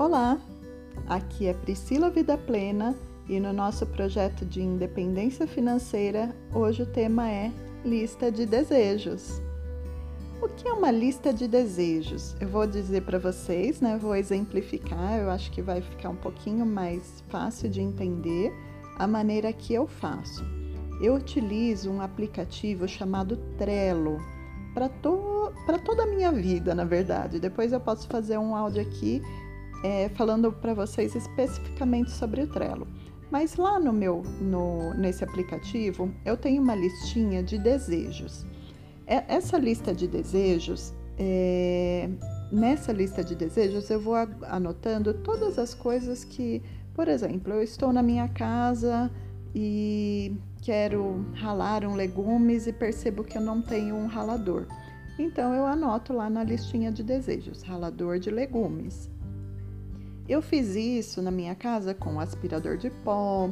Olá, aqui é Priscila Vida Plena e no nosso projeto de independência financeira, hoje o tema é lista de desejos. O que é uma lista de desejos? Eu vou dizer para vocês, né? Vou exemplificar, eu acho que vai ficar um pouquinho mais fácil de entender a maneira que eu faço. Eu utilizo um aplicativo chamado Trello para to toda a minha vida, na verdade. Depois eu posso fazer um áudio aqui é, falando para vocês especificamente sobre o Trello. Mas lá no meu, no, nesse aplicativo, eu tenho uma listinha de desejos. É, essa lista de desejos, é, nessa lista de desejos, eu vou anotando todas as coisas que, por exemplo, eu estou na minha casa e quero ralar um legumes e percebo que eu não tenho um ralador. Então eu anoto lá na listinha de desejos, ralador de legumes. Eu fiz isso na minha casa com aspirador de pó,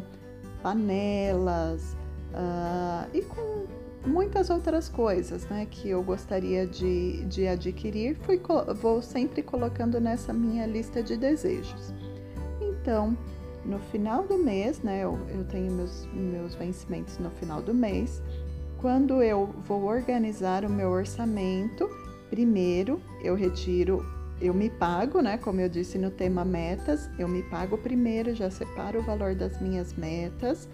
panelas uh, e com muitas outras coisas né, que eu gostaria de, de adquirir. Fui, vou sempre colocando nessa minha lista de desejos. Então, no final do mês, né, eu, eu tenho meus, meus vencimentos no final do mês. Quando eu vou organizar o meu orçamento, primeiro eu retiro eu me pago, né? Como eu disse no tema metas, eu me pago primeiro, já separo o valor das minhas metas,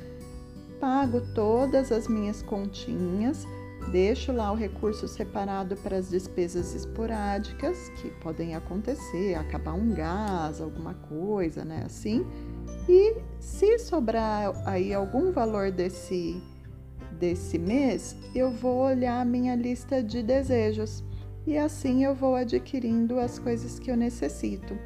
pago todas as minhas continhas, deixo lá o recurso separado para as despesas esporádicas que podem acontecer, acabar um gás, alguma coisa, né? Assim. E se sobrar aí algum valor desse desse mês, eu vou olhar a minha lista de desejos e assim eu vou adquirindo as coisas que eu necessito.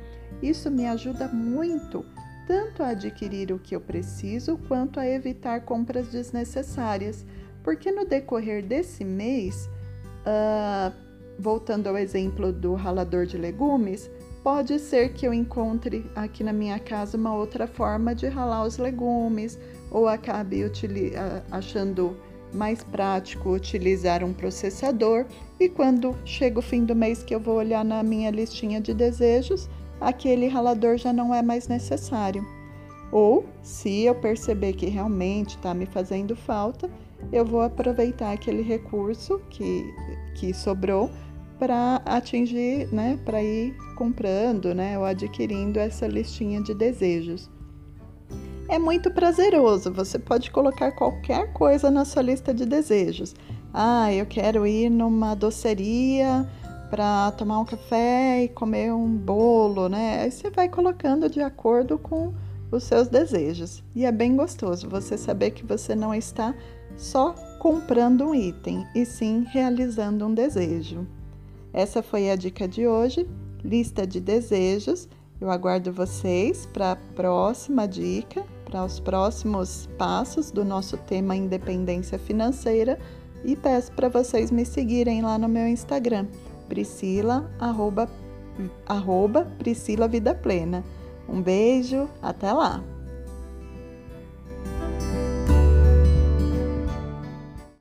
Isso me ajuda muito, tanto a adquirir o que eu preciso, quanto a evitar compras desnecessárias, porque no decorrer desse mês, uh, voltando ao exemplo do ralador de legumes, pode ser que eu encontre aqui na minha casa uma outra forma de ralar os legumes, ou acabe achando mais prático utilizar um processador e quando chega o fim do mês que eu vou olhar na minha listinha de desejos, aquele ralador já não é mais necessário. Ou, se eu perceber que realmente está me fazendo falta, eu vou aproveitar aquele recurso que, que sobrou para atingir, né, para ir comprando, né, ou adquirindo essa listinha de desejos é muito prazeroso. Você pode colocar qualquer coisa na sua lista de desejos. Ah, eu quero ir numa doceria para tomar um café e comer um bolo, né? Aí você vai colocando de acordo com os seus desejos. E é bem gostoso você saber que você não está só comprando um item, e sim realizando um desejo. Essa foi a dica de hoje, lista de desejos. Eu aguardo vocês para a próxima dica para os próximos passos do nosso tema independência financeira e peço para vocês me seguirem lá no meu Instagram, Priscila, arroba, arroba Priscila Vida Plena. Um beijo, até lá!